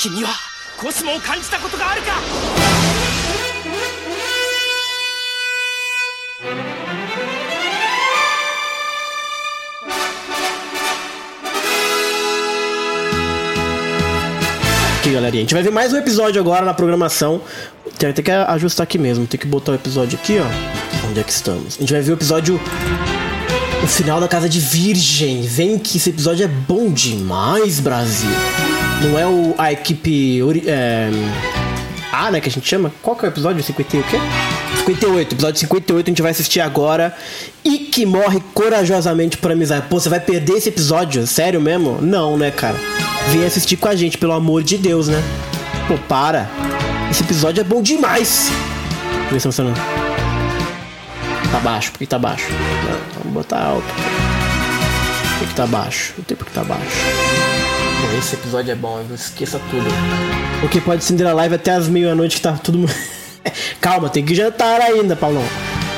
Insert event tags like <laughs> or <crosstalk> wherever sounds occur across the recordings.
君はコスモを感じたことがあるか Aqui, galerinha. A gente vai ver mais um episódio agora na programação. Tem, tem que ajustar aqui mesmo. Tem que botar o episódio aqui, ó. Onde é que estamos? A gente vai ver o episódio. O final da Casa de Virgem. Vem que esse episódio é bom demais, Brasil. Não é o, a equipe. É, A, né? Que a gente chama? Qual que é o episódio? 50 e o quê? 58, episódio 58 a gente vai assistir agora. E que morre corajosamente por amizade. Pô, você vai perder esse episódio? Sério mesmo? Não, né, cara? Vem assistir com a gente, pelo amor de Deus, né? Pô, para. Esse episódio é bom demais. Eu ver se funcionando. Tá baixo, por que tá baixo? Não, vamos botar alto. Por que tá baixo? Não tem por que tá baixo. Esse episódio é bom, esqueça tudo. Porque pode acender a live até as meia-noite que tá tudo. <laughs> Calma, tem que jantar ainda, Paulão.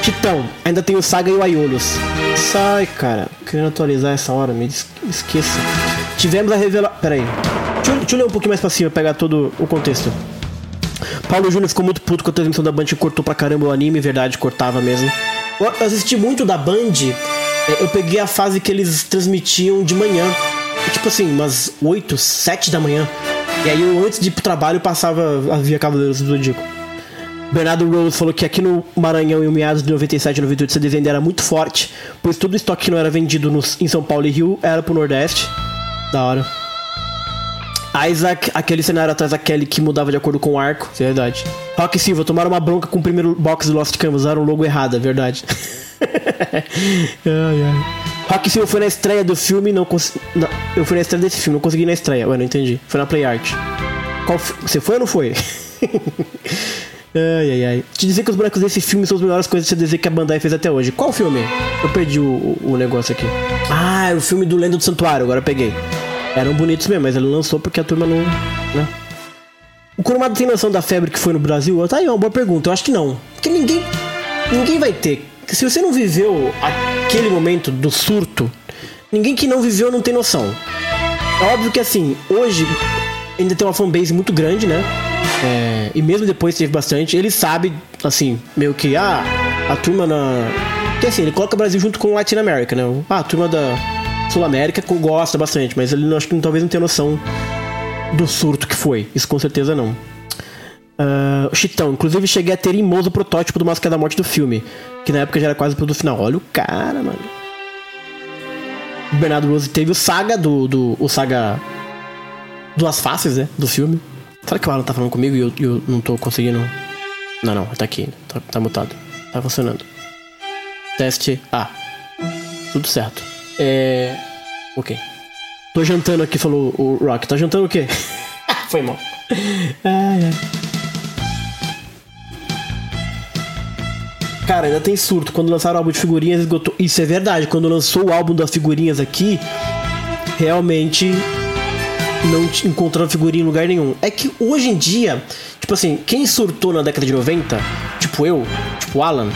Titão, ainda tem o Saga e o Aiolos. Sai, cara. Querendo atualizar essa hora, me es- esqueça. Tivemos a revelação. Pera aí. Deixa eu, deixa eu ler um pouquinho mais pra cima, pegar todo o contexto. Paulo Júnior ficou muito puto com a transmissão da Band e cortou pra caramba o anime, verdade, cortava mesmo. Eu assisti muito da Band, é, eu peguei a fase que eles transmitiam de manhã. Tipo assim, umas 8, 7 da manhã. E aí eu, antes de ir pro trabalho, passava a via Cavaleiros do Zodíaco. Bernardo Rose falou que aqui no Maranhão, em meados de 97 e 98, essa venda era muito forte, pois todo o estoque que não era vendido nos- em São Paulo e Rio era pro Nordeste. Da hora. Isaac, aquele cenário atrás daquele que mudava de acordo com o arco, isso é verdade. Rock Silva, tomaram uma bronca com o primeiro box do Lost Canvas, usaram o logo errado, é verdade. <laughs> ai, ai. Rock Silva foi na estreia do filme, não consegui. Eu fui na estreia desse filme, não consegui na estreia. Ué, não entendi. Foi na Play Art. Qual Você foi ou não foi? <laughs> ai, ai, ai. Te dizer que os bonecos desse filme são as melhores coisas de CDZ que a Bandai fez até hoje. Qual filme? Eu perdi o, o- negócio aqui. Ah, é o filme do Lenda do Santuário, agora eu peguei. Eram bonitos mesmo, mas ele lançou porque a turma não. Né? O Kurumada tem noção da febre que foi no Brasil? Tá aí, uma boa pergunta. Eu acho que não. Porque ninguém. Ninguém vai ter. Se você não viveu aquele momento do surto, ninguém que não viveu não tem noção. É óbvio que assim, hoje ainda tem uma fanbase muito grande, né? É, e mesmo depois teve bastante. Ele sabe, assim, meio que, ah, a turma na. Porque assim, ele coloca o Brasil junto com Latin America, né? Ah, a turma da Sul América gosta bastante, mas ele não- acho que talvez não tenha noção do surto que foi. Isso com certeza não. O Chitão, inclusive cheguei a ter em mãos o protótipo do Máscara da Morte do filme, que na época já era quase o produto final. Olha o cara, mano. O Bernardo Rose teve o Saga do. do o Saga. Duas faces, né? Do filme. Será que o Alan tá falando comigo e eu, eu não tô conseguindo. Não, não, tá aqui. Tá, tá mutado. Tá funcionando. Teste A. Tudo certo. É. Ok. Tô jantando aqui, falou o Rock. Tá jantando o quê? <laughs> Foi mal. Ai, ai. Cara, ainda tem surto. Quando lançaram o álbum de figurinhas, esgotou. Isso é verdade. Quando lançou o álbum das figurinhas aqui, realmente não encontraram figurinha em lugar nenhum. É que hoje em dia, tipo assim, quem surtou na década de 90, tipo eu, tipo Alan,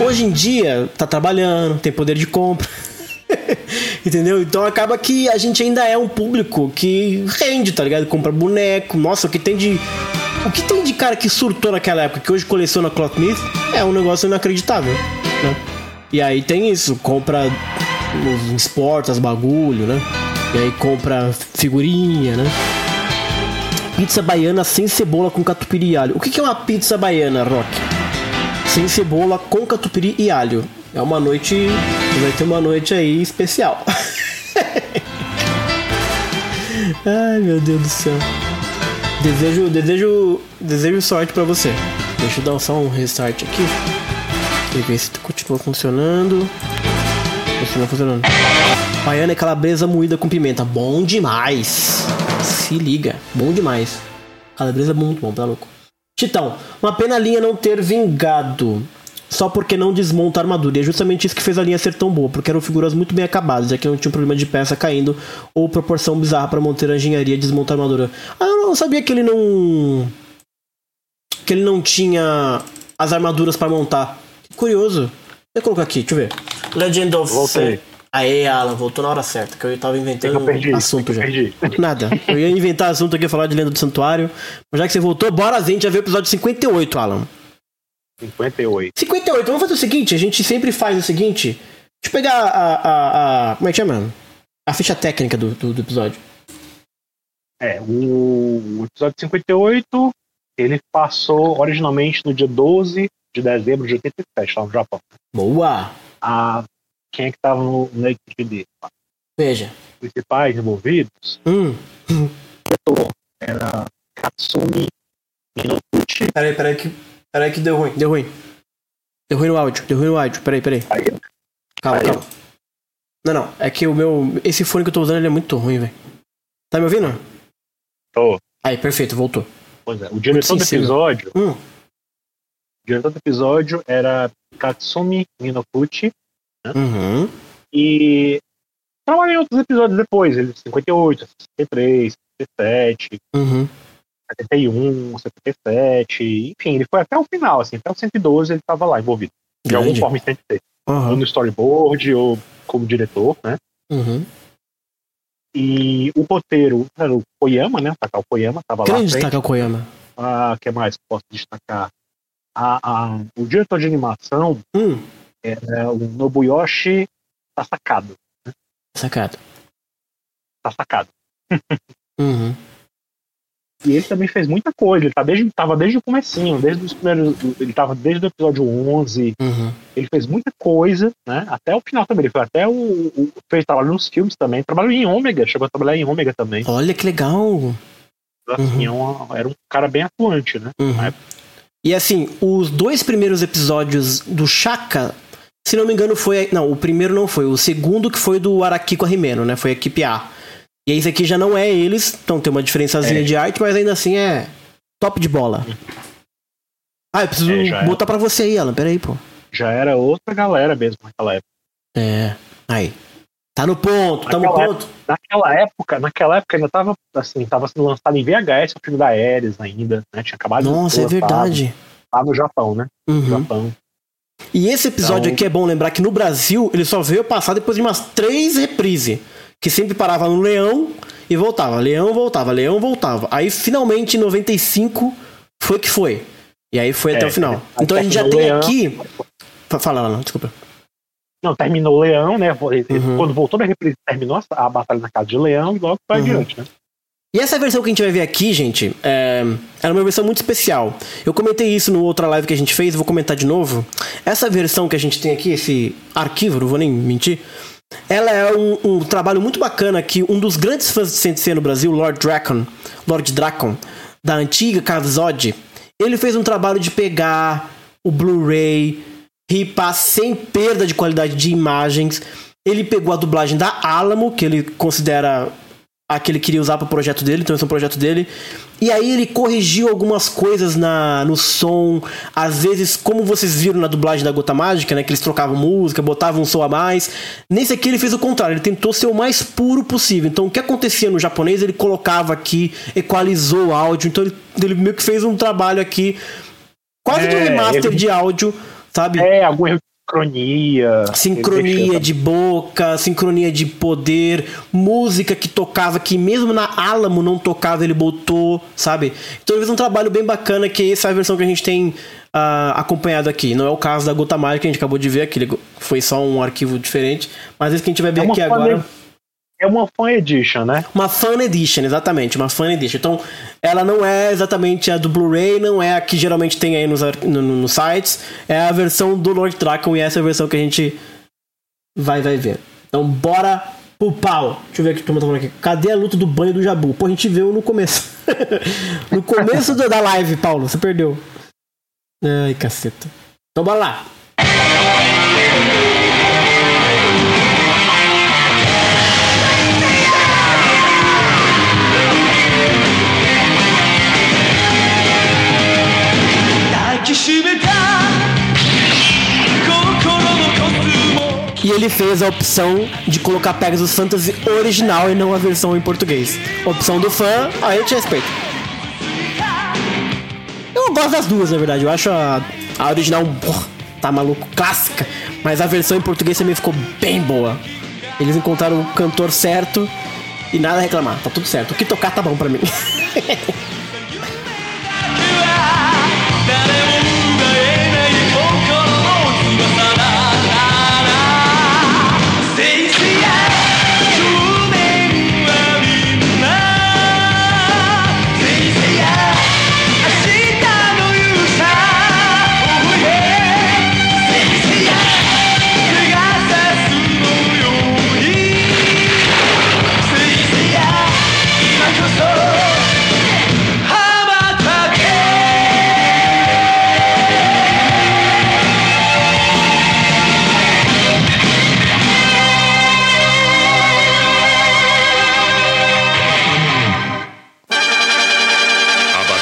hoje em dia tá trabalhando, tem poder de compra. <laughs> Entendeu? Então acaba que a gente ainda é um público que rende, tá ligado? Compra boneco. Nossa, o que tem de. O que tem de cara que surtou naquela época, que hoje coleciona Clothmith, é um negócio inacreditável, né? E aí tem isso, compra os esportes, bagulho, né? E aí compra figurinha, né? Pizza baiana sem cebola com catupiry e alho. O que é uma pizza baiana, Rock? Sem cebola com catupiry e alho. É uma noite. Vai ter uma noite aí especial. <laughs> Ai meu Deus do céu. Desejo, desejo, desejo sorte pra você. Deixa eu dar só um restart aqui. E ver se continua funcionando. Continua funcionando. Baiana é calabresa moída com pimenta. Bom demais. Se liga. Bom demais. Calabresa é muito bom, tá louco? Titão, uma pena a linha não ter vingado. Só porque não desmonta a armadura. E é justamente isso que fez a linha ser tão boa, porque eram figuras muito bem acabadas, já que não tinha um problema de peça caindo ou proporção bizarra para manter a engenharia e desmontar a armadura. Ah, eu não sabia que ele não. que ele não tinha as armaduras para montar. Curioso. Deixa eu colocar aqui, deixa eu ver. Legend of Voltei. Aê, Alan, voltou na hora certa, que eu tava inventando eu perdi, assunto eu já. perdi. <laughs> Nada. Eu ia inventar assunto aqui, falar de Lenda do Santuário. Mas já que você voltou, bora a gente já ver o episódio 58, Alan. 58. 58, vamos fazer o seguinte, a gente sempre faz o seguinte. Deixa eu pegar a. a, a como é que chama? A ficha técnica do, do, do episódio. É, o, o episódio 58, ele passou originalmente no dia 12 de dezembro de 87, lá no Japão. Boa! A, quem é que tava no, na equipe dele? Veja. Os principais envolvidos Hum. era Katsumi Minoguchi, Peraí, peraí que. Peraí que deu ruim. Deu ruim. Deu ruim no áudio, deu ruim no áudio. Peraí, peraí. aí, Calma, Aí. calma. Não, não. É que o meu. Esse fone que eu tô usando ele é muito ruim, velho. Tá me ouvindo? Tô. Aí, perfeito, voltou. pois é, o diretor do episódio, Hum. o diretor do episódio era Katsumi Minoguchi Uhum. e trabalhou em outros episódios depois, ele 58, 63, 67, Uhum. 71, 77, enfim, ele foi até o final, assim, até o 112 ele estava lá envolvido. De alguma forma em 106. Ou no storyboard, ou como diretor, né? Uhum. E o roteiro era o Koyama, né? Takao Koyama, tava lá. Grande frente. destacar o Koyama. Ah, que mais que posso destacar? A, a- o diretor de animação Hum. é o Nobuyoshi Tasakado. Sacado. Tasakado. <laughs> Uhum. E ele também fez muita coisa, ele tá desde, tava desde o comecinho, desde os primeiros, ele tava desde o episódio 11, Uhum. ele fez muita coisa, né? Até o final também, ele foi até o, o fez trabalho nos filmes também, trabalhou em Ômega, chegou a trabalhar em Ômega também. Olha que legal. Assim, é uma- era um cara bem atuante, né? Uhum. E assim, os dois primeiros episódios do Shaka, se não me engano, foi. Não, o primeiro não foi. O segundo que foi do Araki com a Rimeno, né? Foi a equipe A. E esse aqui já não é eles, então tem uma diferençazinha É. de arte, mas ainda assim é top de bola. Ah, eu preciso É, botar pra você aí, Alan. Pera aí, pô. Já era outra galera mesmo naquela época. É. Aí. Tá no ponto, tá no ponto. Naquela época, naquela época ainda tava assim, tava sendo lançado em VHS o filme da Ares ainda, né? Tinha acabado de Nossa, é verdade. Lá no Japão, né? No Uhum. Japão. E esse episódio Então- aqui é bom lembrar que no Brasil ele só veio passar depois de umas três reprises. Que sempre parava no Leão e voltava. Leão voltava, Leão voltava. Aí finalmente em 95 foi que foi. E aí foi até É, o final. Então a gente já tem terminou o aqui. Fa- Fala, Alan, desculpa. Não, terminou o Leão, né? Uhum. Quando voltou da reprise, terminou a, a batalha na casa de Leão e logo foi Uhum. adiante, né? E essa versão que a gente vai ver aqui, gente, é, era uma versão muito especial. Eu comentei isso no outra live que a gente fez, vou comentar de novo. Essa versão que a gente tem aqui, esse arquivo, não vou nem mentir, ela é um, um trabalho muito bacana que um dos grandes fãs de Sensei no Brasil, Lord Dracon, Lord Dracon, da antiga Kazod, ele fez um trabalho de pegar o Blu-ray, ripar sem perda de qualidade de imagens. Ele pegou a dublagem da Alamo, que ele considera a que ele queria usar para o projeto dele, então esse é um projeto dele. E aí ele corrigiu algumas coisas na, no som, às vezes, como vocês viram na dublagem da Gota Mágica, né, que eles trocavam música, botavam um som a mais. Nesse aqui ele fez o contrário, ele tentou ser o mais puro possível. Então o que acontecia no japonês, ele colocava aqui, equalizou o áudio, então ele, ele meio que fez um trabalho aqui quase de um É, remaster ele- de áudio, sabe? É, algum erro sincronia. Sincronia de boca, sincronia de poder, música que tocava que mesmo na Alamo não tocava, ele botou, sabe? Então ele fez um trabalho bem bacana que essa é a versão que a gente tem ah, acompanhado aqui. Não é o caso da Gota Mágica que a gente acabou de ver, aquele foi só um arquivo diferente, mas esse que a gente vai ver É aqui agora. É uma fan edition, né? Uma Fan Edition, exatamente, uma Fan Edition. Então, ela não é exatamente a do Blu-ray, não é a que geralmente tem aí nos, no- no- nos sites, é a versão do Lord Dracon e essa é a versão que a gente vai, vai ver. Então, bora pro pau. Deixa eu ver aqui, turma tá falando aqui. Cadê a luta do banho do Jabu? Pô, a gente viu no começo. <laughs> no começo da live, Paulo, você perdeu. Ai, caceta. Então, bora lá. E ele fez a opção de colocar Pegasus Fantasy original e não a versão em português. Opção do fã, aí eu te respeito. Eu gosto das duas, na verdade. Eu acho a, a original, porra, tá maluco, clássica. Mas a versão em português também ficou bem boa. Eles encontraram o cantor certo e nada a reclamar. Tá tudo certo. O que tocar tá bom pra mim. <laughs>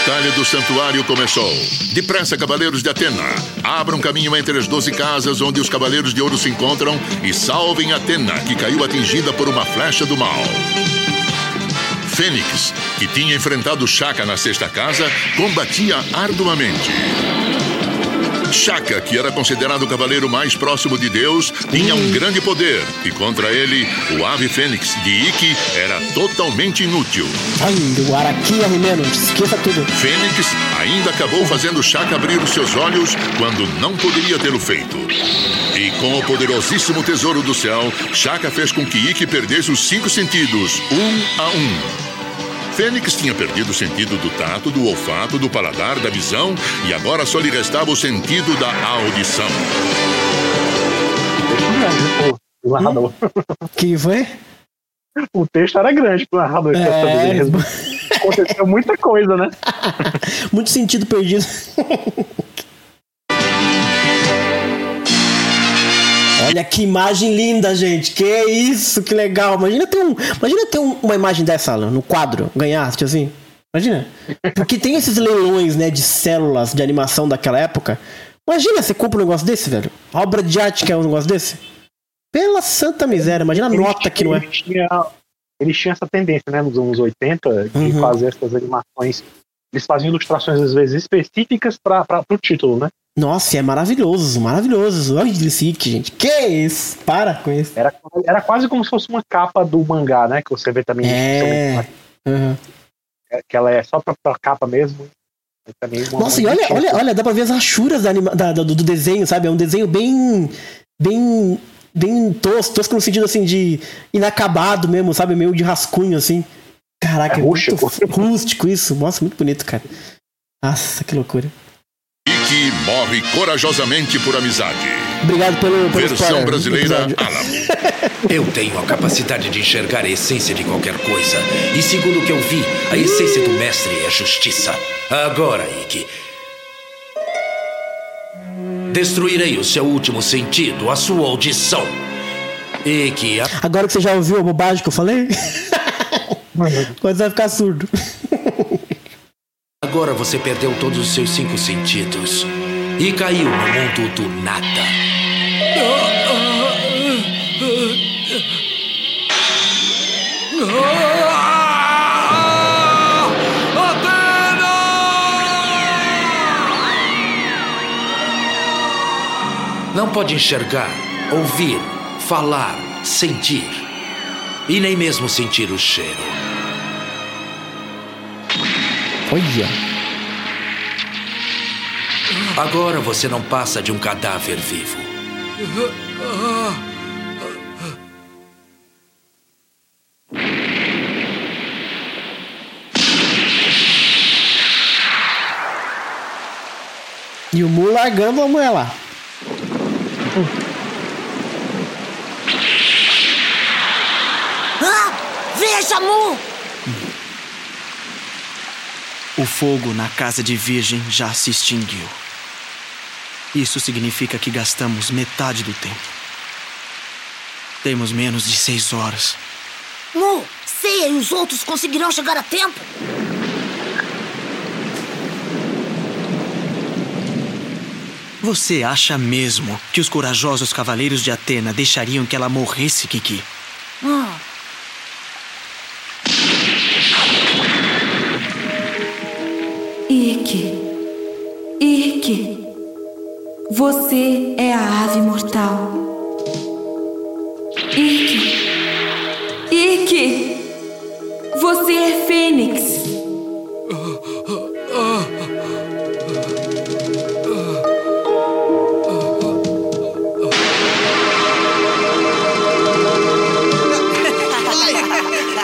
Batalha do Santuário começou. Depressa, cavaleiros de Atena. Abram caminho entre as doze casas onde os cavaleiros de ouro se encontram e salvem Atena, que caiu atingida por uma flecha do mal. Fênix, que tinha enfrentado Shaka na sexta casa, combatia arduamente. Shaka, que era considerado o cavaleiro mais próximo de Deus, tinha um grande poder, e contra ele, o ave fênix de Ikki era totalmente inútil. Ai, o Araki Arrimeno, esqueça tudo. Fênix ainda acabou fazendo Shaka abrir os seus olhos quando não poderia tê-lo feito. E com o poderosíssimo tesouro do céu, Shaka fez com que Ikki perdesse os cinco sentidos, um a um. Fênix tinha perdido o sentido do tato, do olfato, do paladar, da visão e agora só lhe restava o sentido da audição. Grande, o narrador. Que foi? O texto era grande pro narrador. É. Aconteceu muita coisa, né? <laughs> muito sentido perdido. <laughs> Olha que imagem linda, gente. Que isso, que legal. Imagina ter, um, imagina ter um- uma imagem dessa Alan, no quadro, ganhar, tipo assim. Imagina. Porque tem esses leilões, né, de células de animação daquela época. Imagina você compra um negócio desse, velho. A obra de arte que é um negócio desse. Pela santa miséria, imagina a nota que não é. Ele tinha, eles tinham essa tendência, né, nos anos 80, de Uhum. fazer essas animações. Eles faziam ilustrações, às vezes, específicas para o título, né? Nossa, é maravilhoso, maravilhoso. Olha o Sick, gente. Que isso? Para com isso. Era, era quase como se fosse uma capa do mangá, né? Que você vê também. É. Uhum. Que ela é só pra, pra capa mesmo. Uma- Nossa, e olha, olha, olha, dá pra ver as rachuras da da- do, do desenho, sabe? É um desenho bem. bem. bem tosco, tosco no sentido assim de inacabado mesmo, sabe? Meio de rascunho, assim. Caraca, É é muito rústico. rústico isso. Nossa, muito bonito, cara. Nossa, que loucura. Ikki morre corajosamente por amizade. Obrigado pelo, pelo Versão spoiler brasileira. Alamo. <laughs> Eu tenho a capacidade de enxergar a essência de qualquer coisa. E segundo o que eu vi, a essência do mestre é justiça. Agora, Ikki. Destruirei o seu último sentido, a sua audição. Ikki, a- Agora que você já ouviu a bobagem que eu falei, agora você vai ficar surdo. Agora você perdeu todos os seus cinco sentidos. E caiu no mundo do nada. Não pode enxergar, ouvir, falar, sentir. E nem mesmo sentir o cheiro. Olha. Agora você não passa de um cadáver vivo. E o Mu largando a mulher lá. Ah! Veja, Mu! O fogo na casa de Virgem já se extinguiu. Isso significa que gastamos metade do tempo. Temos menos de seis horas. Mu, Seiya e os outros conseguirão chegar a tempo? Você acha mesmo que os corajosos cavaleiros de Atena deixariam que ela morresse, Kiki? Ah. Você é a ave mortal. Ike, Ikki! Você é Fênix!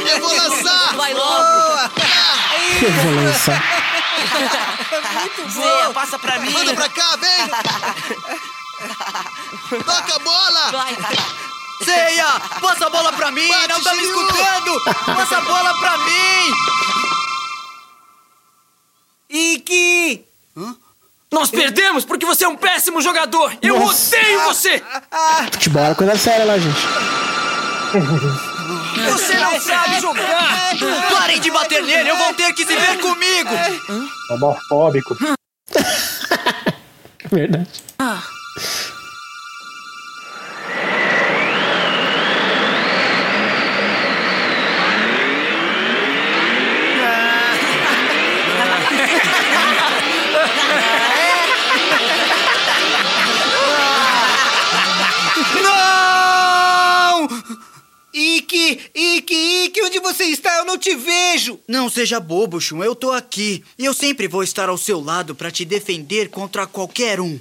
Eu vou lançar! Vai logo! Eu vou lançar. <laughs> Zeia, passa pra mim! Manda pra cá, vem! <laughs> Toca a bola! Vai! Ceia! Passa a bola pra mim! Bate, não tá me escutando! Passa a bola pra mim! Iki! Nós perdemos porque você é um péssimo jogador! Eu Nossa. odeio você! Futebol é coisa séria lá, gente. <laughs> Você não sabe jogar! Parem de bater nele! Eu vou ter que se ver comigo! Homofóbico. <laughs> Verdade. Não! Iki, Iki, Iki, onde você está? Eu não te vejo! Não seja bobo, Shun, eu tô aqui. E eu sempre vou estar ao seu lado para te defender contra qualquer um.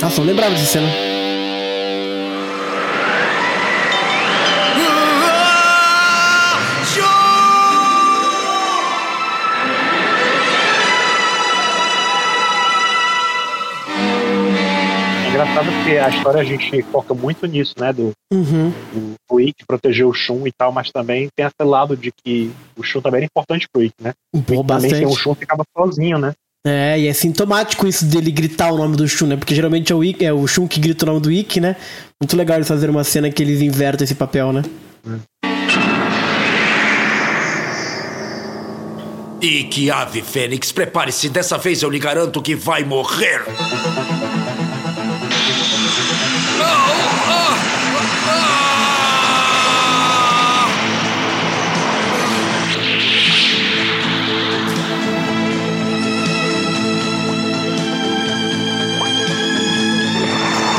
Nossa, não lembrava dessa cena. Engraçado porque a história a gente foca muito nisso, né? Do, Uhum. do, do Ikki proteger o Shun e tal, mas também tem esse lado de que o Shun também era importante pro Ikki, né? Pô, Também sem o. Shun ficava sozinho, né? É, e é sintomático isso dele gritar o nome do Shun, né? Porque geralmente é o, Ikki, é o Shun que grita o nome do Ikki, né? Muito legal eles fazerem uma cena que eles invertem esse papel, né? E que ave, Fênix, prepare-se, dessa vez eu lhe garanto que vai morrer.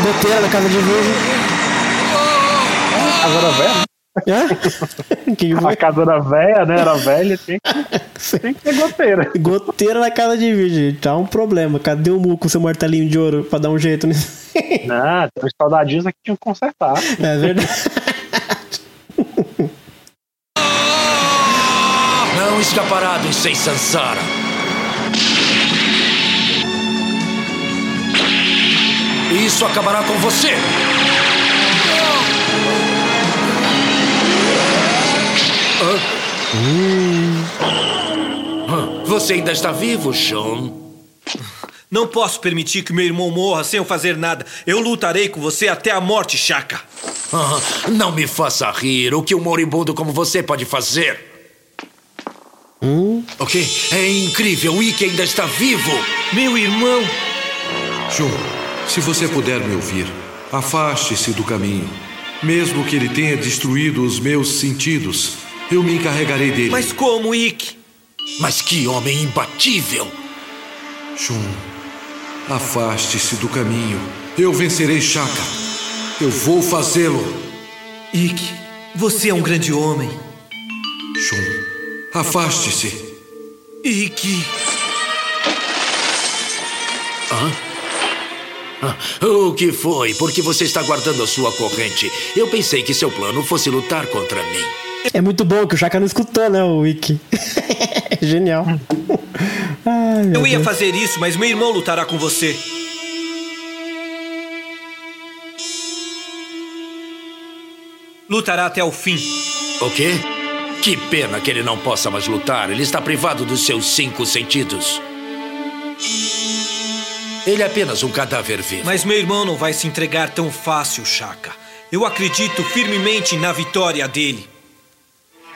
Goteira na casa de virgem. A casa velha, né? Hã? <laughs> que que A casa era velha, né? Era velha, tem que, tem que ter goteira. Goteira na casa de virgem. Tá um problema. Cadê o Mu com seu martelinho de ouro pra dar um jeito nisso? <laughs> Não, tem uns saudadinhos aqui que tinham que consertar. É verdade. Não escapará do Sei Sansara. Isso acabará com você. Hã? Você ainda está vivo, Sean? Não posso permitir que meu irmão morra sem eu fazer nada. Eu lutarei com você até a morte, Chaka. Ah, não me faça rir. O que um moribundo como você pode fazer? Ok? É incrível. O Ikki ainda está vivo. Meu irmão! Shun, se você puder me ouvir, afaste-se do caminho. Mesmo que ele tenha destruído os meus sentidos, eu me encarregarei dele. Mas como, Ikki? Mas que homem imbatível! Shun, afaste-se do caminho. Eu vencerei Shaka. Eu vou fazê-lo. Ikki, você é um grande homem. Shun, afaste-se. Ikki. Ah, O que foi? Por que você está guardando a sua corrente? Eu pensei que seu plano fosse lutar contra mim. É muito bom que o Chaka não escutou, né, o Wiki. <laughs> Genial. Ai, meu Eu ia Deus. fazer isso, mas meu irmão lutará com você. Lutará até o fim. O quê? Que pena que ele não possa mais lutar. Ele está privado dos seus cinco sentidos. Ele é apenas um cadáver vivo. Mas meu irmão não vai se entregar tão fácil, Chaka. Eu acredito firmemente na vitória dele.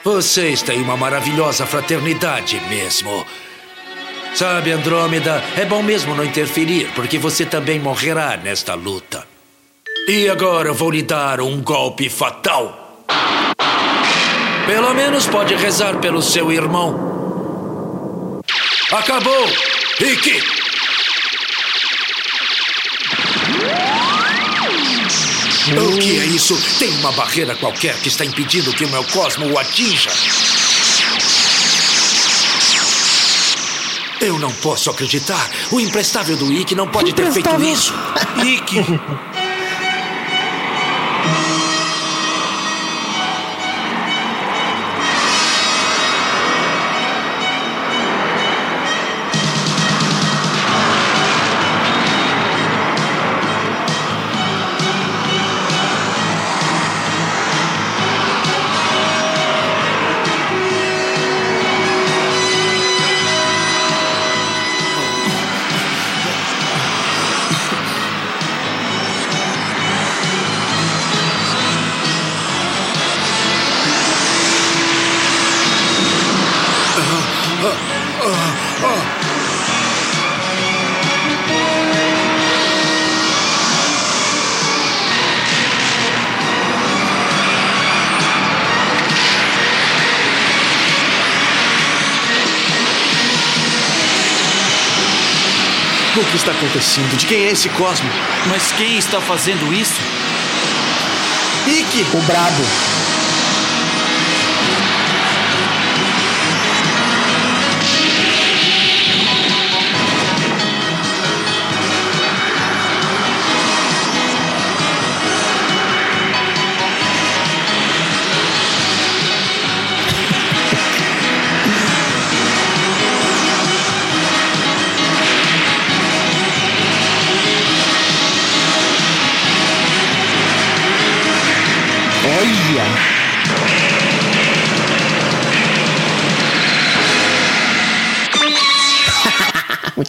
Vocês têm uma maravilhosa fraternidade mesmo. Sabe, Andrômeda, é bom mesmo não interferir, porque você também morrerá nesta luta. E agora eu vou lhe dar um golpe fatal. Pelo menos pode rezar pelo seu irmão. Acabou! Ikki! O que é isso? Tem uma barreira qualquer que está impedindo que o meu cosmo o atinja. Eu não posso acreditar. O imprestável do Ike não pode ter feito isso. Ike! <laughs> está acontecendo? De quem é esse cosmo? Mas quem está fazendo isso? Ike! O brabo.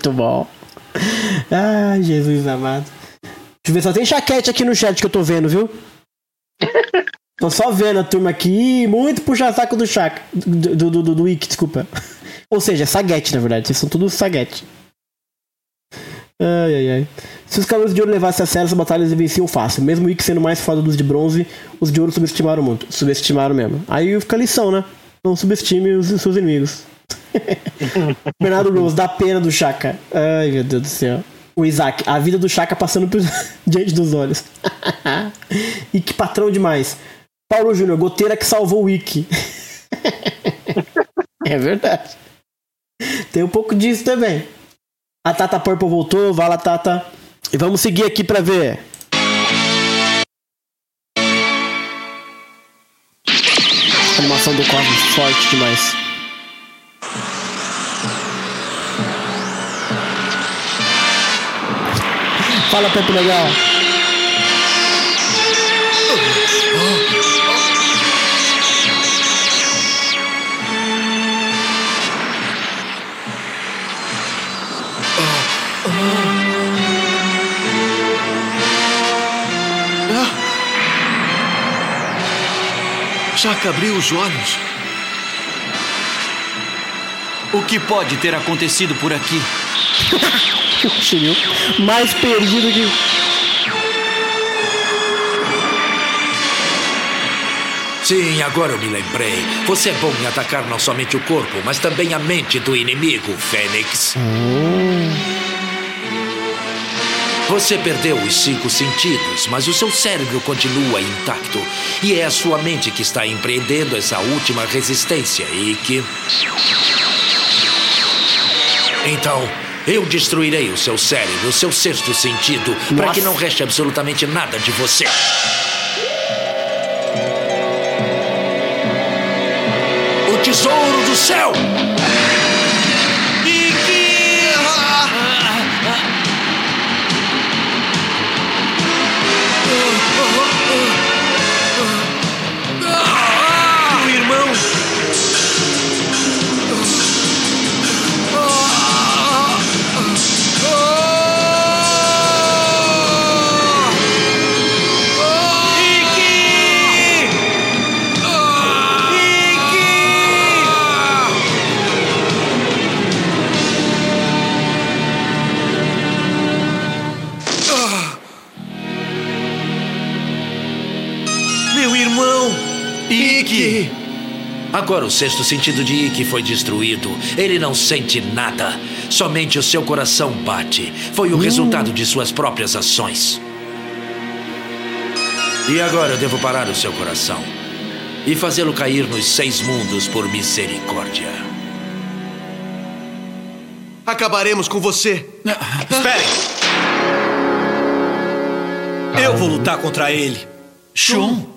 Muito bom. Ai, Jesus amado. Deixa eu ver, só tem chaquete aqui no chat que eu tô vendo, viu? Tô só vendo a turma aqui. Muito puxa-saco do Chaka. Do, do, do, do, Wiki, desculpa. Ou seja, saguete, na verdade. Vocês são todos saguete. Ai, ai, ai. Se os cavaleiros de ouro levassem a sério essa batalha, eles venciam fácil. Mesmo o Ikki sendo mais foda dos de bronze, os de ouro subestimaram muito. Subestimaram mesmo. Aí fica a lição, né? Não subestime os seus inimigos. <laughs> Bernardo Rose, dá pena do Chaka. Ai, meu Deus do céu. O Isaac, a vida do Chaka passando por... <laughs> diante dos olhos. <laughs> e que patrão demais. Paulo Júnior, goteira que salvou o Wiki. é verdade. Tem um pouco disso também. A Tata Purple voltou, vai lá, Tata. E vamos seguir aqui pra ver. A animação do Cosmos, forte demais. Fala, Pepe Legal. Chaka abriu os olhos. O que pode ter acontecido por aqui? Mais perdido que. Sim, agora eu me lembrei. Você é bom em atacar não somente o corpo, mas também a mente do inimigo, Fênix. Você perdeu os cinco sentidos, mas o seu cérebro continua intacto. E é a sua mente que está empreendendo essa última resistência, Ikki. Então, eu destruirei o seu cérebro, o seu sexto sentido, para que não reste absolutamente nada de você. O tesouro do céu! Meu irmão! Ike! Agora o sexto sentido de Ikki foi destruído. Ele não sente nada. Somente o seu coração bate. Foi o resultado de suas próprias ações. E agora eu devo parar o seu coração e fazê-lo cair nos seis mundos por misericórdia. Acabaremos com você. <laughs> Esperem! Eu vou lutar contra ele. Shun?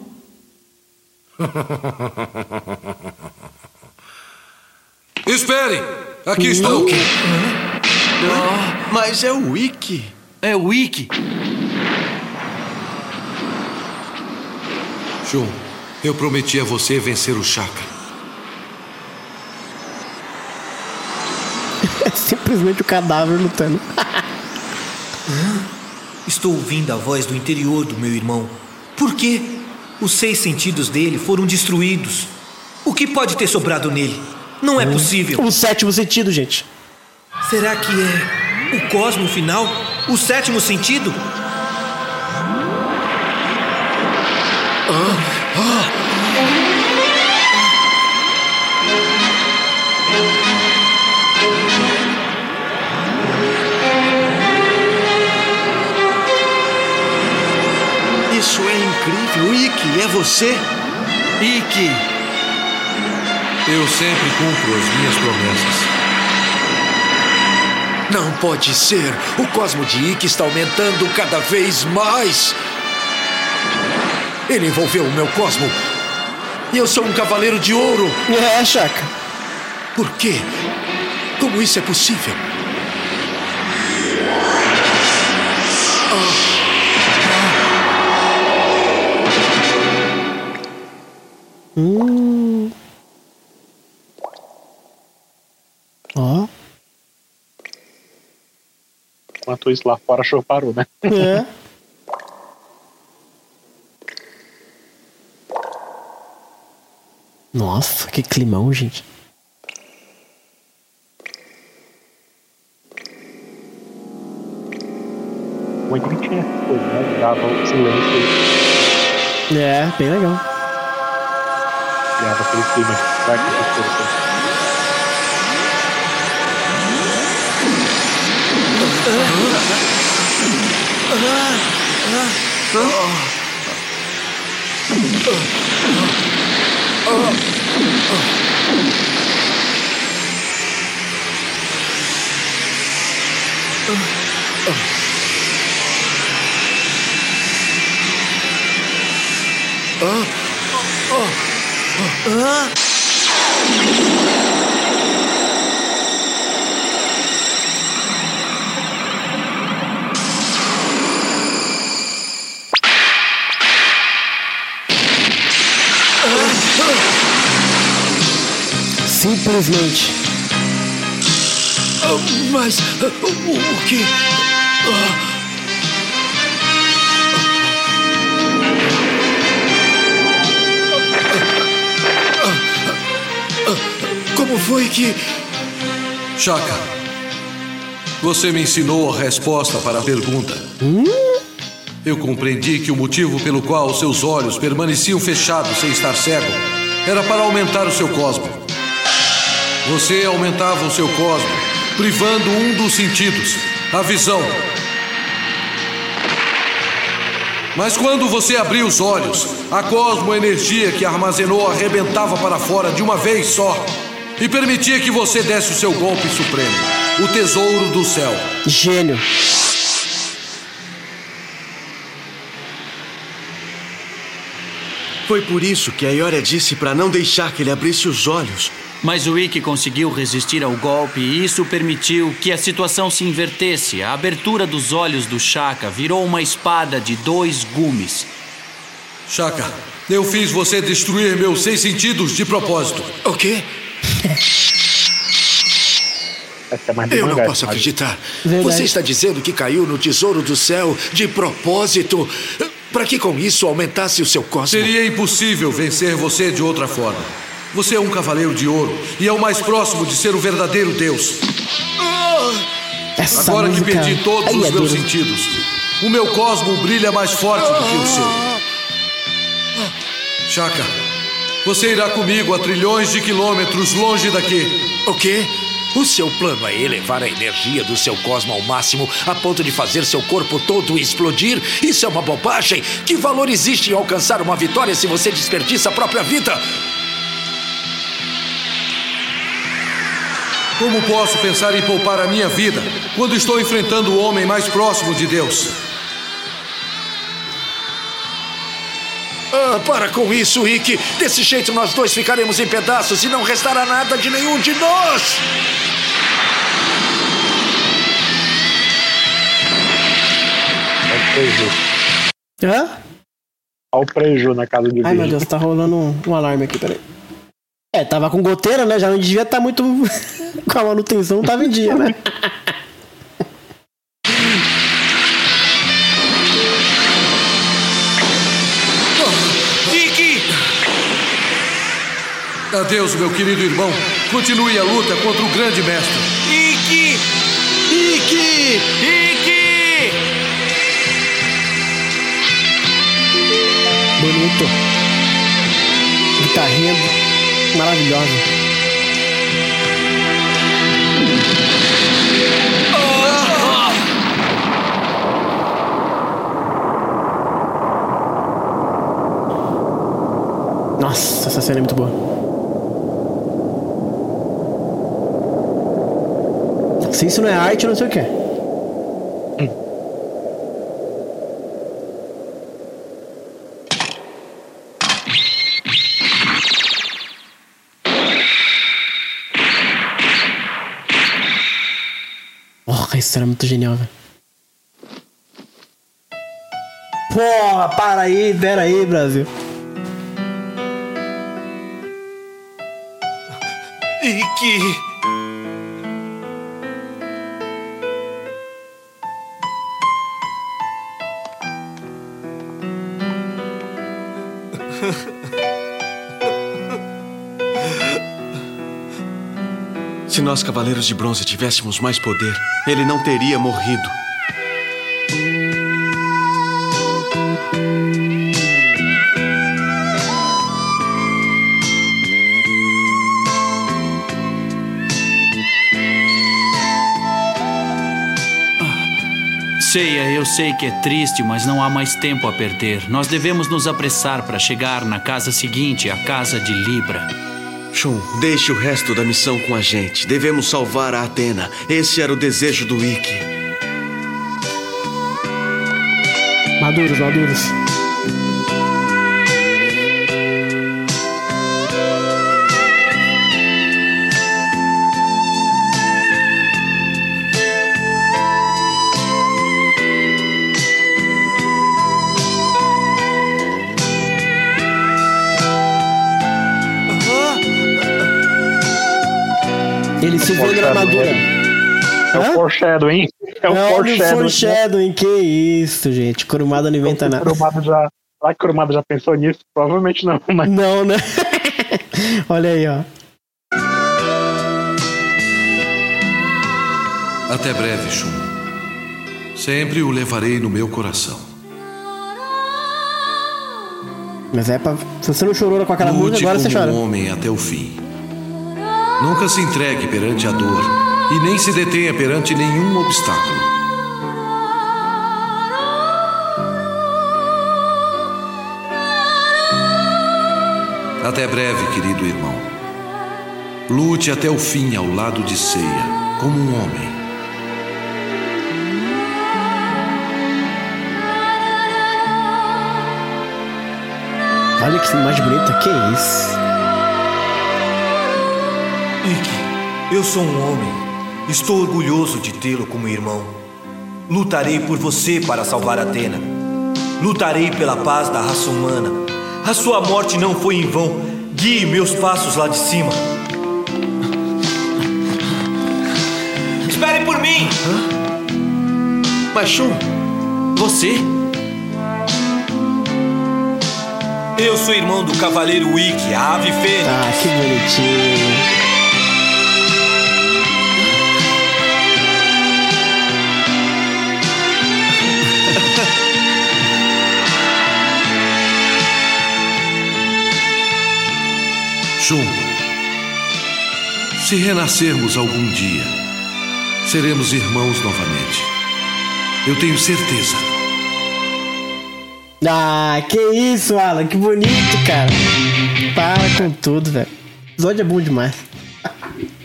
<laughs> Esperem! Aqui estou. Mas é o Wiki. É o Wiki. Shun, eu prometi a você vencer o Chaka. É simplesmente o cadáver lutando. Estou ouvindo a voz do interior do meu irmão. Por quê? Os seis sentidos dele foram destruídos. O que pode ter sobrado nele? Não é possível. O sétimo sentido, gente. Será que é o cosmo final? O sétimo sentido? Wiki, é você? Wiki. Eu sempre cumpro as minhas promessas. Não pode ser! O cosmo de Ikki está aumentando cada vez mais! Ele envolveu o meu cosmo. E eu sou um cavaleiro de ouro! É, Chaka. Por quê? Como isso é possível? Hum. Ó. Enquanto isso lá fora, show parou, né? É. <laughs> Nossa, que climão, gente. O anime tinha essa coisa, né? Dava o silêncio É, bem legal. Criava aquele clima de vai acontecer. Simplesmente. Ah, Mas ah, o, o que? Ah, Como foi que. Chaka, você me ensinou a resposta para a pergunta. Eu compreendi que o motivo pelo qual seus olhos permaneciam fechados sem estar cego era para aumentar o seu cosmo. Você aumentava o seu cosmo, privando um dos sentidos, a visão. Mas quando você abria os olhos, a cosmo-energia que armazenou arrebentava para fora de uma vez só e permitia que você desse o seu golpe supremo, o tesouro do céu. Gênio. Foi por isso que a Ioria disse para não deixar que ele abrisse os olhos. Mas o Wiki conseguiu resistir ao golpe e isso permitiu que a situação se invertesse. A abertura dos olhos do Chaka virou uma espada de dois gumes. Chaka, eu fiz você destruir meus seis sentidos de propósito. O quê? É Eu não posso acreditar. Verdade. Você está dizendo que caiu no tesouro do céu de propósito? Para que com isso aumentasse o seu cosmo? Seria impossível vencer você de outra forma. Você é um cavaleiro de ouro e é o mais próximo de ser o verdadeiro Deus. Essa Agora que música... perdi todos Ai, os é meus duro. sentidos, o meu cosmo brilha mais forte do que o seu. Chaka, você irá comigo a trilhões de quilômetros longe daqui. O quê? O seu plano é elevar a energia do seu cosmo ao máximo a ponto de fazer seu corpo todo explodir? Isso é uma bobagem! Que valor existe em alcançar uma vitória se você desperdiça a própria vida? Como posso pensar em poupar a minha vida quando estou enfrentando o homem mais próximo de Deus? Ah, para com isso, Ikki! Desse jeito nós dois ficaremos em pedaços e não restará nada de nenhum de nós! Olha o preju. Hã? Olha o preju na casa de Ai, meu. Deus, tá rolando um, um alarme aqui, peraí. É, tava com goteira, né? Já não devia estar muito <laughs> com a manutenção, não tava em dia, né? <laughs> Adeus, meu querido irmão. Continue a luta contra o grande mestre. Ikki! Ikki! Ikki! Bonito. Guitarrinha maravilhosa. Nossa, essa cena é muito boa. Se isso não é arte, eu não sei o que é. Porra, isso era muito genial, velho. Porra, para aí, pera aí, Brasil. Ikki! Se nós, Cavaleiros de Bronze, tivéssemos mais poder, ele não teria morrido. Ceia, eu sei que é triste, mas não há mais tempo a perder. Nós devemos nos apressar para chegar na casa seguinte, a casa de Libra. Shun, deixe o resto da missão com a gente. Devemos salvar a Atena. Esse era o desejo do Ikki. Maduros, maduros. Ele se vê armadura. É o foreshadowing. É o Olha o foreshadowing. foreshadowing, que isso, gente. Kurumada não inventa nada. Kurumada já, será que Kurumada já pensou nisso? Provavelmente não, <laughs> mas Não, né? <laughs> Olha aí, ó. Até breve, Shun. Sempre o levarei no meu coração. Mas é pra. Se você não chorou com aquela música, agora você chora. um homem até o fim. Nunca se entregue perante a dor e nem se detenha perante nenhum obstáculo. Até breve, querido irmão. Lute até o fim ao lado de Ceia, como um homem. Olha que imagem bonita, que isso? Ikki, eu sou um homem. Estou orgulhoso de tê-lo como irmão. Lutarei por você para salvar Atena. Lutarei pela paz da raça humana. A sua morte não foi em vão. Guie meus passos lá de cima. Espere por mim! Mas Shun, Você? Eu sou irmão do Cavaleiro Ikki, a ave fênix. Ah, que bonitinho. Shun, Se renascermos algum dia, seremos irmãos novamente. Eu tenho certeza. Ah, que isso, Alan, que bonito, cara. Para com tudo, velho. O episódio é bom demais.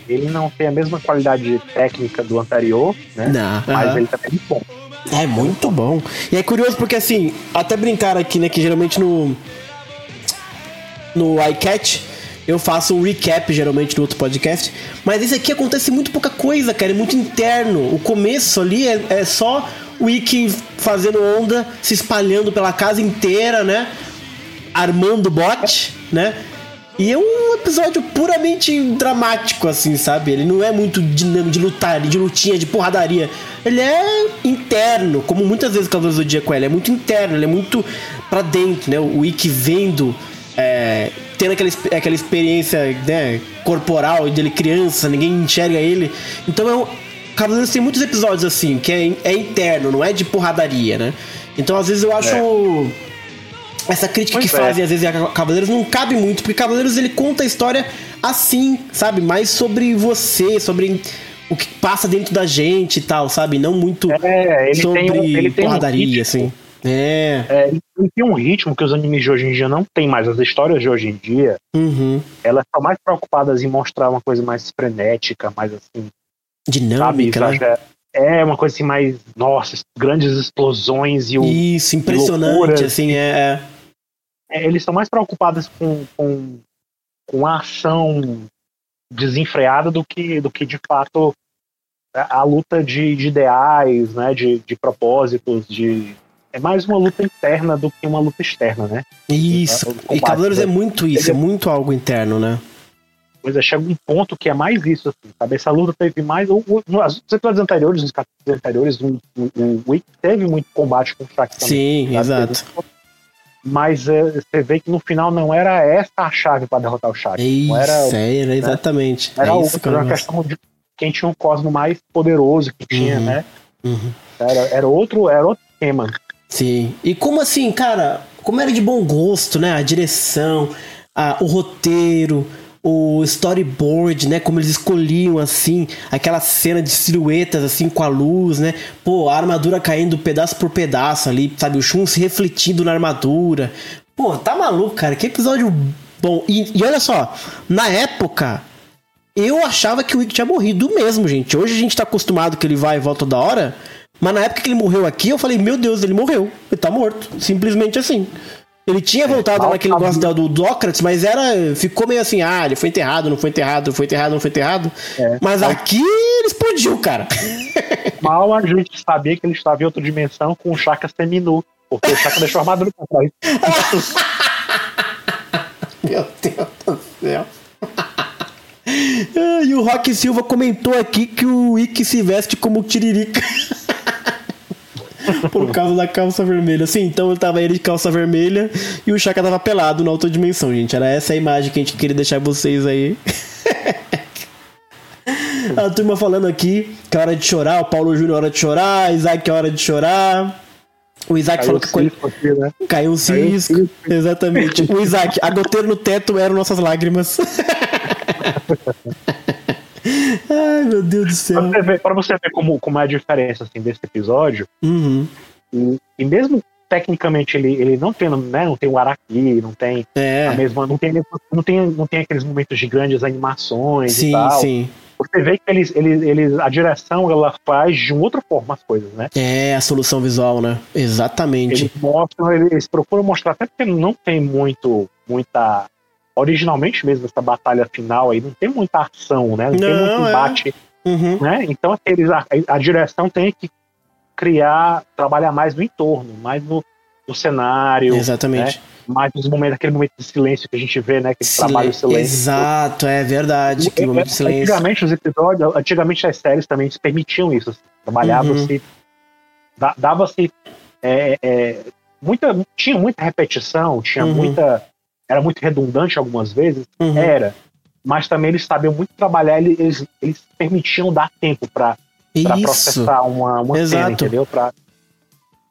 Ele não tem a mesma qualidade técnica do anterior, né? Não. Mas Aham. ele tá bem bom. É muito bom. E é curioso porque assim, até brincar aqui, né, que geralmente no no iCat eu faço um recap geralmente no outro podcast, mas esse aqui acontece muito pouca coisa, cara, é muito interno. O começo ali é, é só o Ikki fazendo onda, se espalhando pela casa inteira, né? Armando bot, né? E é um episódio puramente dramático, assim, sabe? Ele não é muito dinâmico de lutar, de lutinha, de porradaria. Ele é interno, como muitas vezes o Cavaleiro do Zodíaco é. Ele é muito interno, ele é muito pra dentro, né? O Ikki vendo, é, tendo aquela, aquela experiência né, corporal dele criança, ninguém enxerga ele. Então é um, Cavaleiros tem muitos episódios assim, que é, é interno, não é de porradaria, né? Então às vezes eu acho essa crítica Pois que é. fazem às vezes a Cavaleiros não cabe muito, porque Cavaleiros ele conta a história assim, sabe? Mais sobre você, sobre o que passa dentro da gente e tal, sabe? Não muito É, ele sobre tem um- ele tem um porradaria, ritmo. assim. É. É, ele tem um ritmo que os animes de hoje em dia não tem mais. As histórias de hoje em dia, Uhum. elas estão mais preocupadas em mostrar uma coisa mais frenética, mais assim, Dinâmica, sabe? né? É uma coisa assim mais, nossa, grandes explosões e o. Isso, impressionante, assim, é. É, eles estão mais preocupados com, com, com a ação desenfreada do que, do que de fato a, a luta de, de ideais, né? De, de propósitos, de. É mais uma luta interna do que uma luta externa, né? Isso. O E combate, Cavaleiros né? é muito isso, é muito algo interno, né? Pois é, chega um ponto que é mais isso, assim, sabe? Essa luta teve mais. Nos episódios anteriores, nos capítulos anteriores, o Wick teve muito combate com o Shaq também. Sim, exato. Mas é, você vê que no final não era essa a chave para derrotar o Shaq. Isso, não era, era exatamente. era é isso outra, que era uma questão de quem tinha um cosmo mais poderoso que tinha, Uhum. né? Uhum. Era, era outro, era outro tema. Sim. E como assim, cara, como era de bom gosto, né? A direção, a- o roteiro, o storyboard, né? Como eles escolhiam, assim, aquela cena de silhuetas, assim, com a luz, né? Pô, a armadura caindo pedaço por pedaço ali, sabe? O Shun se refletindo na armadura. Pô, tá maluco, cara? Que episódio bom. E, e olha só, na época, eu achava que o Wick tinha morrido mesmo, gente. Hoje a gente tá acostumado que ele vai e volta toda hora. Mas na época que ele morreu aqui, eu falei, meu Deus, ele morreu. Ele tá morto. Simplesmente assim. Ele tinha voltado lá naquele negócio da- do Dócrates, mas era. Ficou meio assim, ah, ele foi enterrado, não foi enterrado, foi enterrado, não foi enterrado. Mas aqui ele explodiu, cara. <laughs> Mal a gente sabia que ele estava em outra dimensão com o Shaka seminu. Porque o Shaka deixou a armadura pra trás. <laughs> Meu Deus do céu. <laughs> E o Rock Silva comentou aqui que o Ikki se veste como tiririca. <laughs> Por causa da calça vermelha. Sim, então tava ele de calça vermelha e o Chaka tava pelado na outra dimensão, gente. Era essa a imagem que a gente queria deixar vocês aí. <laughs> a turma falando aqui que é hora de chorar, o Paulo Júnior é hora de chorar, Isaac é hora de chorar. O Isaac Caiu falou que quando- cisco aqui, né? Caiu um cisco. Exatamente. O Isaac, a goteira no teto eram nossas lágrimas. <laughs> Ai, meu Deus do Pra céu. você ver, pra você ver como, como é a diferença assim, desse episódio, Uhum. e, e mesmo tecnicamente ele, ele não tem, né, não tem o Araki, não tem É. a mesma, não tem, não tem, não tem aqueles momentos de grandes animações e Sim, tal. sim. Você vê que eles, eles, eles, a direção ela faz de uma outra forma as coisas, né? É a solução visual, né? Exatamente. Eles mostram, eles procuram mostrar, até porque não tem muito, muita. Originalmente mesmo, essa batalha final aí, não tem muita ação, né? Não, tem Não, muito é. embate. Uhum. Né? Então, eles, a, a direção tem que criar, trabalhar mais no entorno, mais no, no cenário. Exatamente. né? Mais nos momentos, aquele momento de silêncio que a gente vê, né? Que eles Silen- trabalham o silêncio. Exato, é verdade. Que momento de silêncio. Antigamente os episódios, antigamente as séries também se permitiam isso. assim, Trabalhava-se, da- dava-se é, é, muita, tinha muita repetição, tinha Uhum. muita, era muito redundante algumas vezes, Uhum. era. Mas também eles sabiam muito trabalhar, eles, eles, permitiam dar tempo para processar uma, uma cena, Exato. entendeu? Pra,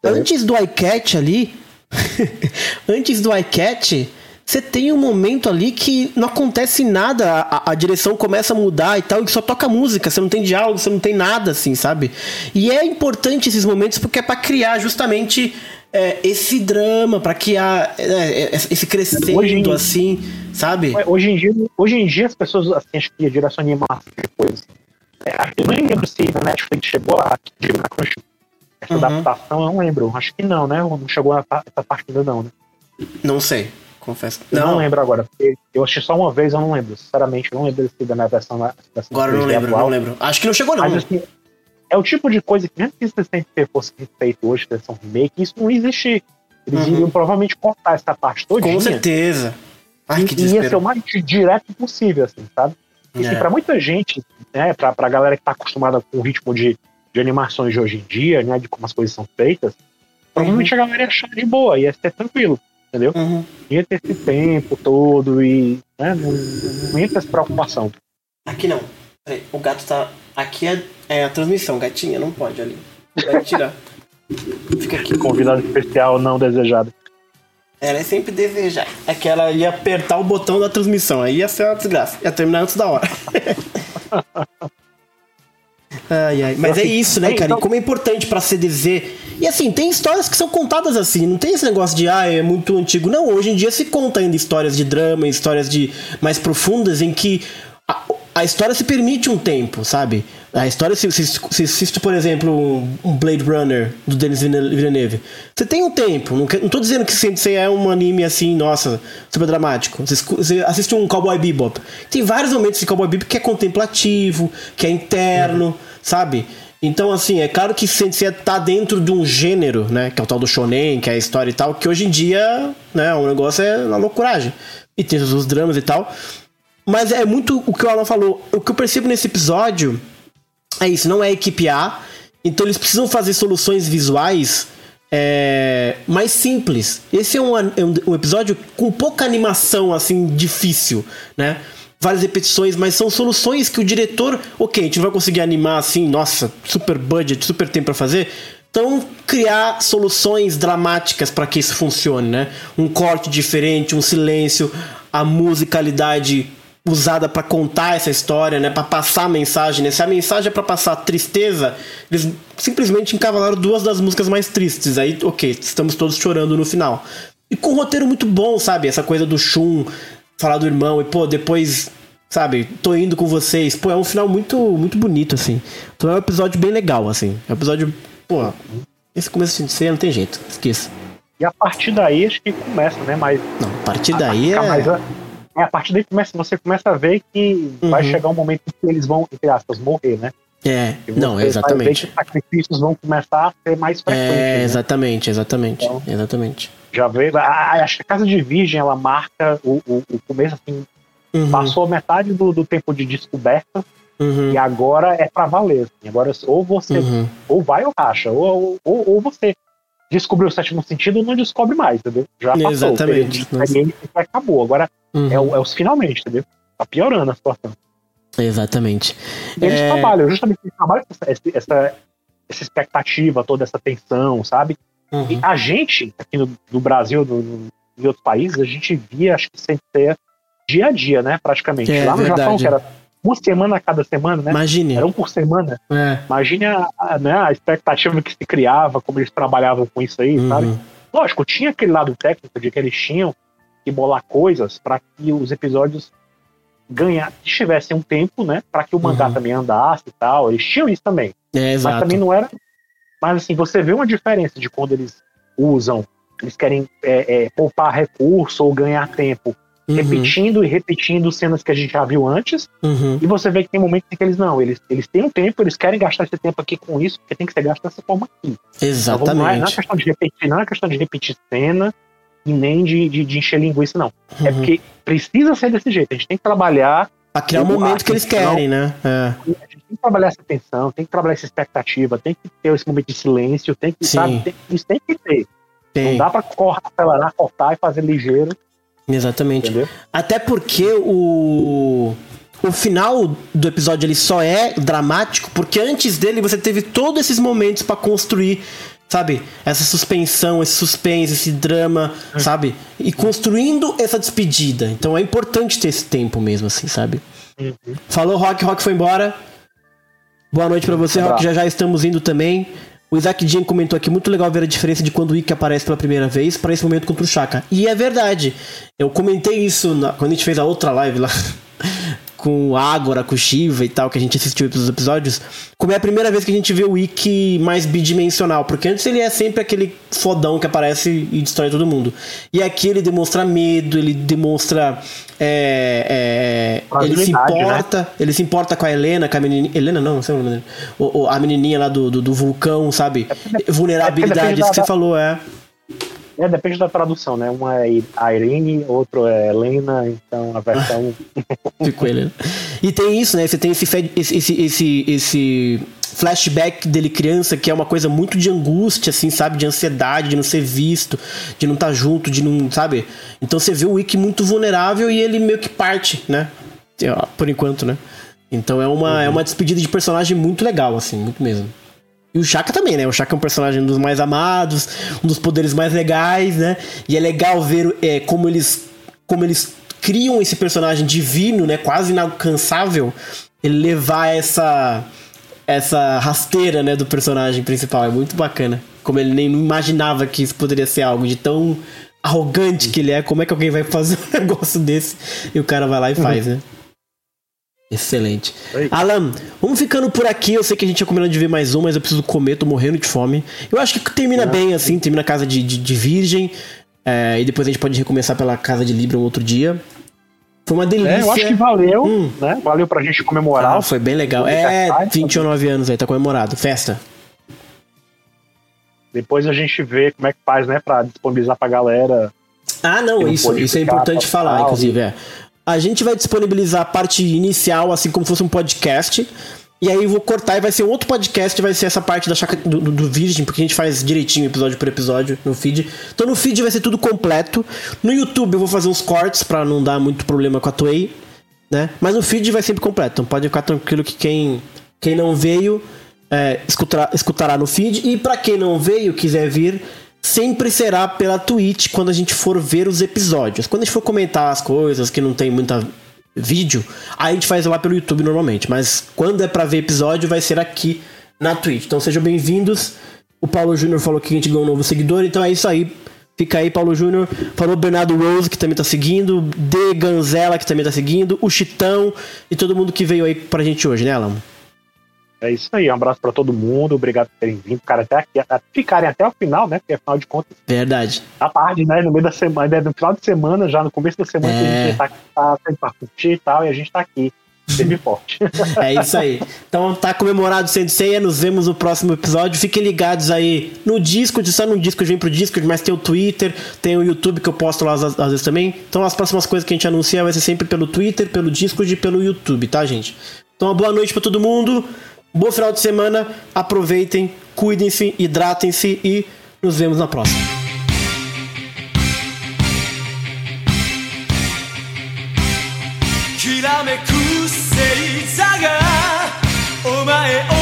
Antes do iCat ali, <laughs> antes do iCat, você tem um momento ali que não acontece nada, a, a, direção começa a mudar e tal, e só toca música, você não tem diálogo, você não tem nada assim, sabe? E é importante esses momentos porque é para criar justamente é, esse drama, para criar é, é, esse crescendo hoje, assim, sabe? Hoje em dia, hoje em dia as pessoas assim, acho que a direção animada depois. É, eu nem lembro se na Netflix chegou lá, na essa uhum. adaptação, eu não lembro. Acho que não, né? Não chegou a essa parte ainda não, né? Não sei confesso. Não. Eu não lembro agora. Eu assisti só uma vez, eu não lembro. Sinceramente, eu não lembro da minha versão. Agora eu não lembro, atual. não lembro. Acho que não chegou, não. Mas, assim, é o tipo de coisa que, mesmo que isso fosse feito hoje, versão remake, isso não ia existir. Eles uhum. iriam provavelmente cortar essa parte toda. Com certeza. Ai, que e ia ser o mais direto possível, assim, sabe? E assim, é. pra muita gente, né, pra, pra galera que tá acostumada com o ritmo de, de animações de hoje em dia, né, de como as coisas são feitas, provavelmente uhum. a galera ia achar de boa, ia ser tranquilo entendeu? Uhum. Ia ter esse tempo todo e né, não, não ia ter essa preocupação. Aqui não. Peraí, o gato tá. Aqui é, é a transmissão, gatinha, não pode ali. Vai tirar. Fica aqui. Convidado especial não desejado. Ela é sempre desejar. É que ela ia apertar o botão da transmissão, aí ia ser uma desgraça. Ia terminar antes da hora. <laughs> Ai, ai. Mas é isso, né, cara? E então- como é importante pra CDZ. E assim, tem histórias que são contadas assim. Não tem esse negócio de, ah, é muito antigo. Não, hoje em dia se conta ainda histórias de drama, histórias de mais profundas em que a, história se permite um tempo, sabe? A história, se, se assiste, por exemplo, um Blade Runner do Denis Villeneuve, você tem um tempo. Não, não tô dizendo que você é um anime assim, nossa, super dramático. Você, você assiste um Cowboy Bebop. Tem vários momentos de Cowboy Bebop que é contemplativo, que é interno. Uhum sabe? Então, assim, é claro que Sensei tá dentro de um gênero, né? Que é o tal do shonen, que é a história e tal, que hoje em dia, né, o negócio é uma loucuragem. E tem os dramas e tal. Mas é muito o que o Alan falou. O que eu percebo nesse episódio é isso, não é equipe A. Então eles precisam fazer soluções visuais é, mais simples. Esse é um, é um episódio com pouca animação, assim, difícil, né? várias repetições, mas são soluções que o diretor, ok, a gente não vai conseguir animar assim, nossa, super budget, super tempo para fazer. Então, criar soluções dramáticas para que isso funcione, né? Um corte diferente, um silêncio, a musicalidade usada para contar essa história, né, para passar a mensagem, né? Se a mensagem é para passar tristeza, eles simplesmente encavalaram duas das músicas mais tristes. Aí, OK, estamos todos chorando no final. E com um roteiro muito bom, sabe? Essa coisa do Shun falar do irmão e, pô, depois, sabe, tô indo com vocês. Pô, é um final muito, muito bonito, assim. Então é um episódio bem legal, assim. É um episódio, pô, esse começo de cena não tem jeito, esqueça. E a partir daí acho que começa, né? Mas. Não, a partir daí a, é. Mais, é. A partir daí começa, você começa a ver que uhum. vai chegar um momento em que eles vão, entre aspas, morrer, né? É, não, exatamente. Os sacrifícios vão começar a ser mais frequentes. É, né? exatamente, exatamente, então, exatamente. Já veio. Que a Casa de Virgem ela marca o, o, o começo assim. Uhum. Passou metade do, do tempo de descoberta uhum. e agora é para valer. Assim. Agora, ou você uhum. ou vai ou racha, ou, ou, ou você descobriu o sétimo sentido não descobre mais, entendeu? Já passou. Exatamente. O acabou. Agora é, o, é os finalmente, entendeu? Tá piorando a situação. Exatamente. Eles é... trabalham, justamente eles trabalham essa, essa, essa expectativa, toda essa tensão, sabe? Uhum. E a gente, aqui no, no Brasil, no, no, em outros países, a gente via, acho que sempre ser dia a dia, né? Praticamente. É, Lá no verdade. Japão, que era uma semana a cada semana, né? Imagine. Era um por semana. É. Imagine a, a, né, a expectativa que se criava, como eles trabalhavam com isso aí, uhum. sabe? Lógico, tinha aquele lado técnico de que eles tinham que bolar coisas para que os episódios ganhar, tivessem um tempo, né? Para que o mangá uhum. também andasse e tal. Eles tinham isso também. É, mas também não era mas assim, você vê uma diferença de quando eles usam, eles querem é, é, poupar recurso ou ganhar tempo, uhum. repetindo e repetindo cenas que a gente já viu antes. Uhum. E você vê que tem momentos em que eles não, eles, eles têm um tempo, eles querem gastar esse tempo aqui com isso, porque tem que ser gasto dessa forma aqui. Exatamente. Então, não, é, não é questão de repetir, não é questão de repetir cena e nem de, de, de encher linguiça, não. É uhum. É porque precisa ser desse jeito. A gente tem que trabalhar Pra criar o momento que eles querem, né? É. A gente tem que trabalhar essa tensão, tem que trabalhar essa expectativa, tem que ter esse momento de silêncio, tem que, Sim. sabe, tem, isso tem que ter. Tem. Não dá pra acelerar, cortar e fazer ligeiro. Exatamente. Entendeu? Até porque o. O final do episódio ele só é dramático porque antes dele você teve todos esses momentos para construir sabe? Essa suspensão, esse suspense, esse drama, sabe? E construindo essa despedida. Então é importante ter esse tempo mesmo, assim, sabe? Falou, Rock, Rock foi embora. Boa noite pra você, Rock. Já já estamos indo também. O Isaac Jean comentou aqui, muito legal ver a diferença de quando o Ikki aparece pela primeira vez para esse momento contra o Shaka. E é verdade. Eu comentei isso na- quando a gente fez a outra live lá <laughs> com o Ágora, com o Shiva e tal, que a gente assistiu os episódios. Como é a primeira vez que a gente vê o Ikki mais bidimensional. Porque antes ele é sempre aquele fodão que aparece e destrói todo mundo. E aqui ele demonstra medo, ele demonstra. é, é, ele se né? importa. Ele se importa com a Helena, com a menininha. Helena não, não sei o nome dele. O- o- A menininha lá do, do, do vulcão, sabe? Vulnerabilidade, depende isso que você falou, é. É, depende da tradução, né? Uma é Irene, outro é Helena, então a versão. <laughs> Ficou ele. E tem isso, né? Você tem esse, esse, esse, esse, flashback dele criança, que é uma coisa muito de angústia, assim, sabe? De ansiedade, de não ser visto, de não estar junto, de não, sabe? Então você vê o Ikki muito vulnerável e ele meio que parte, né? Por enquanto, né? Então é uma, é uma despedida de personagem muito legal, assim, muito mesmo. E o Shaka também, né? O Shaka é um personagem dos mais amados, um dos poderes mais legais, né? E é legal ver é, como eles como eles criam esse personagem divino, né? Quase inalcançável. Ele levar essa essa rasteira, né, do personagem principal. É muito bacana. Como ele nem imaginava que isso poderia ser algo de tão arrogante que ele é. Como é que alguém vai fazer um <laughs> negócio desse? E o cara vai lá e faz, né? Excelente. Alan, vamos ficando por aqui. Eu sei que a gente tinha combinado de ver mais um, mas eu preciso comer, tô morrendo de fome. Eu acho que termina bem assim, termina a casa de, de, de Virgem. é, e depois a gente pode recomeçar pela casa de Libra um outro dia. Foi uma delícia. É, eu acho que valeu, né? Valeu pra gente comemorar. Ah, foi bem legal. É, 29 anos aí, tá comemorado. Festa. Depois a gente vê como é que faz, né? Pra disponibilizar pra galera. Ah, não, isso, isso é importante falar, inclusive. É. A gente vai disponibilizar a parte inicial, assim como fosse um podcast. E aí eu vou cortar e vai ser outro podcast, vai ser essa parte da chaca do, do, do Virgem, porque a gente faz direitinho episódio por episódio no feed. Então no feed vai ser tudo completo. No YouTube eu vou fazer uns cortes pra não dar muito problema com a Toei, né? Mas no feed vai sempre completo. Então pode ficar tranquilo que quem, quem não veio é, escutará, escutará no feed. E pra quem não veio, quiser vir, sempre será pela Twitch quando a gente for ver os episódios. Quando a gente for comentar as coisas que não tem muita vídeo, aí a gente faz lá pelo YouTube normalmente. Mas quando é pra ver episódio, vai ser aqui na Twitch. Então sejam bem-vindos. O Paulo Júnior falou que a gente ganhou um novo seguidor, então é isso aí. Fica aí, Paulo Júnior. Falou Bernardo Rose, que também tá seguindo. D. Ganzela, que também tá seguindo. O Chitão e todo mundo que veio aí pra gente hoje, né, Alan? É isso aí, um abraço pra todo mundo, obrigado por terem vindo, cara, até aqui, a- ficarem até o final, né? Porque afinal de contas, Verdade. à tarde, né? No meio da semana, né, no final de semana, já no começo da semana, que a É. gente tá, tá sempre pra curtir e tal, e a gente tá aqui, firme e forte. <laughs> É isso aí. Então tá comemorado o Senseia, nos vemos no próximo episódio. Fiquem ligados aí no Discord, só no Discord vem pro Discord, mas tem o Twitter, tem o YouTube que eu posto lá às, às vezes também. Então as próximas coisas que a gente anuncia vai ser sempre pelo Twitter, pelo Discord e pelo YouTube, tá, gente? Então uma boa noite pra todo mundo. Bom final de semana, aproveitem, cuidem-se, hidratem-se e nos vemos na próxima.「きらめく星座がお前を」